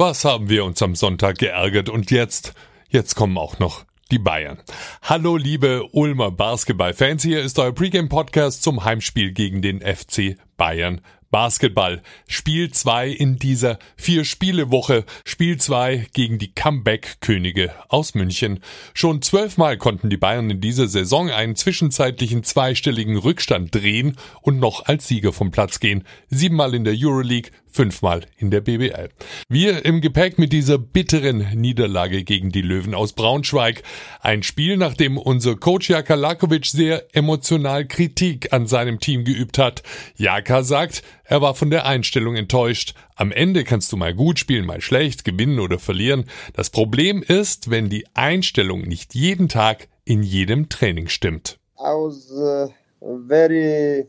Was haben wir uns am Sonntag geärgert und jetzt, jetzt kommen auch noch die Bayern. Hallo liebe Ulmer Basketball-Fans, hier ist euer Pregame-Podcast zum Heimspiel gegen den FC Bayern Basketball. Spiel 2 in dieser Vier-Spiele-Woche. Spiel 2 gegen die Comeback-Könige aus München. Schon zwölfmal konnten die Bayern in dieser Saison einen zwischenzeitlichen zweistelligen Rückstand drehen und noch als Sieger vom Platz gehen. Siebenmal in der Euroleague, fünfmal in der BBL. Wir im Gepäck mit dieser bitteren Niederlage gegen die Löwen aus Braunschweig. Ein Spiel, nachdem unser Coach Jaka Lakovic sehr emotional Kritik an seinem Team geübt hat. Jaka sagt, er war von der Einstellung enttäuscht. Am Ende kannst du mal gut spielen, mal schlecht, gewinnen oder verlieren. Das Problem ist, wenn die Einstellung nicht jeden Tag in jedem Training stimmt. I was uh, very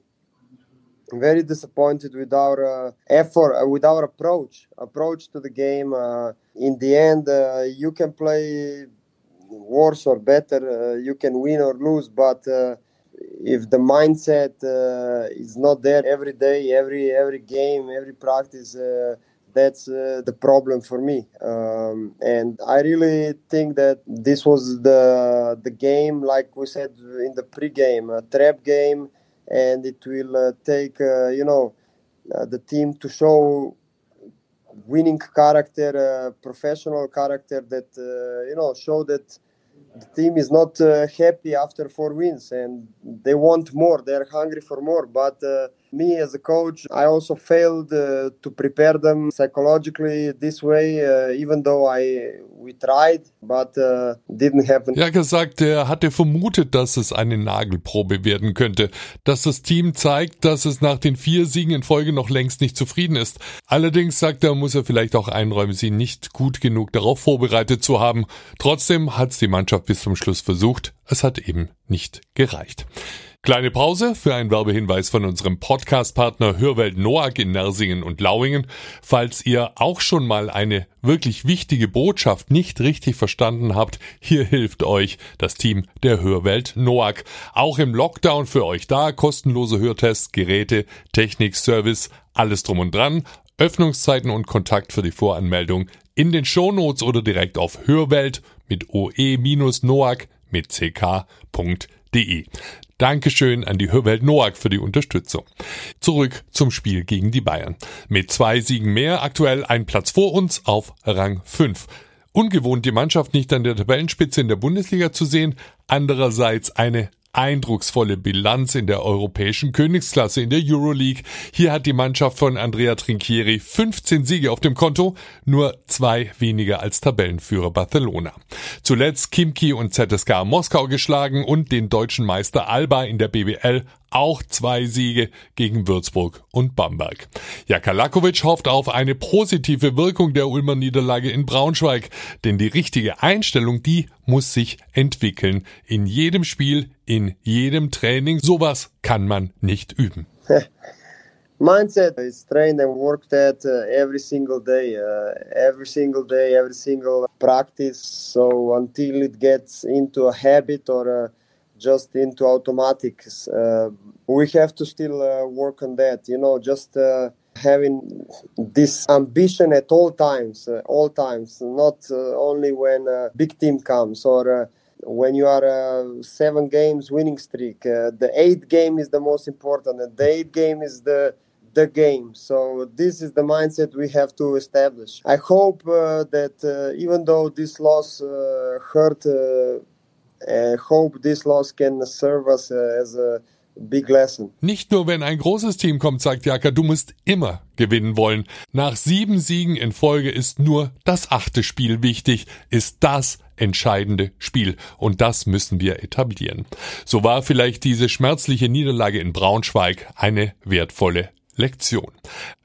very disappointed with our uh, effort, uh, with our approach, approach to the game. Uh, in the end, uh, you can play worse or better, uh, you can win or lose, but uh, if the mindset is not there every day, every every game, every practice, that's uh, the problem for me. Um, and I really think that this was the the game, like we said in the pregame, a trap game and it will uh, take uh, you know uh, the team to show winning character, professional character that you know show that the team is not uh, happy after four wins and they want more they're hungry for more. But uh, me as a coach i also failed uh, to prepare them psychologically this way even though i tried but happen. Ja gesagt er hatte vermutet dass es eine nagelprobe werden könnte. Dass das team zeigt dass es nach den vier Siegen in Folge noch längst nicht zufrieden ist. Allerdings sagt er muss er vielleicht auch einräumen sie nicht gut genug darauf vorbereitet zu haben. Trotzdem hat's die Mannschaft bis zum Schluss versucht, es hat eben nicht gereicht. Kleine Pause für einen Werbehinweis von unserem Podcast-Partner Hörwelt Noack in Nersingen und Lauingen. Falls ihr auch schon mal eine wirklich wichtige Botschaft nicht richtig verstanden habt, hier hilft euch das Team der Hörwelt Noack. Auch im Lockdown für euch da, kostenlose Hörtests, Geräte, Technik, Service, alles drum und dran. Öffnungszeiten und Kontakt für die Voranmeldung in den Shownotes oder direkt auf Hörwelt mit oe-noac mit ck.de. Dankeschön an die Hörwelt Noack für die Unterstützung. Zurück zum Spiel gegen die Bayern. Mit zwei Siegen mehr, aktuell ein Platz vor uns auf Rang 5. Ungewohnt die Mannschaft nicht an der Tabellenspitze in der Bundesliga zu sehen, andererseits eine eindrucksvolle Bilanz in der europäischen Königsklasse in der Euroleague. Hier hat die Mannschaft von Andrea Trinchieri 15 Siege auf dem Konto, nur zwei weniger als Tabellenführer Barcelona. Zuletzt Kimki und ZSK Moskau geschlagen und den deutschen Meister Alba in der BBL auch zwei Siege gegen Würzburg und Bamberg. Jaka Lakovic hofft auf eine positive Wirkung der Ulmer Niederlage in Braunschweig, denn die richtige Einstellung, die muss sich entwickeln. In jedem Spiel, in jedem Training. Sowas kann man nicht üben. mindset is trained and worked at uh, every single day uh, every single day every single practice so until it gets into a habit or a just into automatics. Uh, we have to still uh, work on that, you know, just uh, having this ambition at all times, uh, all times, not uh, only when a big team comes or uh, when you are a seven games winning streak. the eighth game is the most important, and the eighth game is the the game. So this is the mindset we have to establish. I hope that even though this loss hurt uh, hope this loss can serve us uh, as a big lesson. Nicht nur wenn ein großes Team kommt, sagt Jaka, du musst immer gewinnen wollen. Nach sieben Siegen in Folge ist nur das achte Spiel wichtig, ist das entscheidende Spiel. Und das müssen wir etablieren. So war vielleicht diese schmerzliche Niederlage in Braunschweig eine wertvolle Lektion.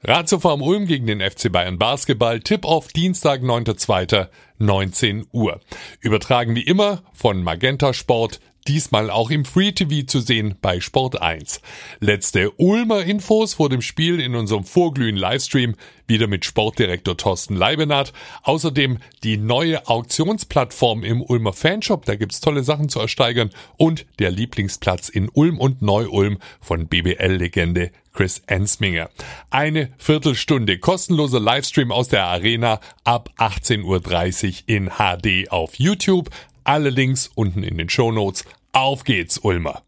Ratiofarm Ulm gegen den FC Bayern Basketball, Tipp auf Dienstag, 9.2. 19 Uhr. Übertragen wie immer von Magenta Sport, diesmal auch im Free TV zu sehen bei Sport 1. Letzte Ulmer Infos vor dem Spiel in unserem Vorglühen Livestream wieder mit Sportdirektor Thorsten Leibenhardt. Außerdem die neue Auktionsplattform im Ulmer Fanshop, da gibt's tolle Sachen zu ersteigern und der Lieblingsplatz in Ulm und Neu-Ulm von BBL-Legende Chris Ensminger. Eine Viertelstunde kostenloser Livestream aus der Arena ab 18.30 Uhr in HD auf YouTube. Alle Links unten in den Show Notes. Auf geht's, Ulmer!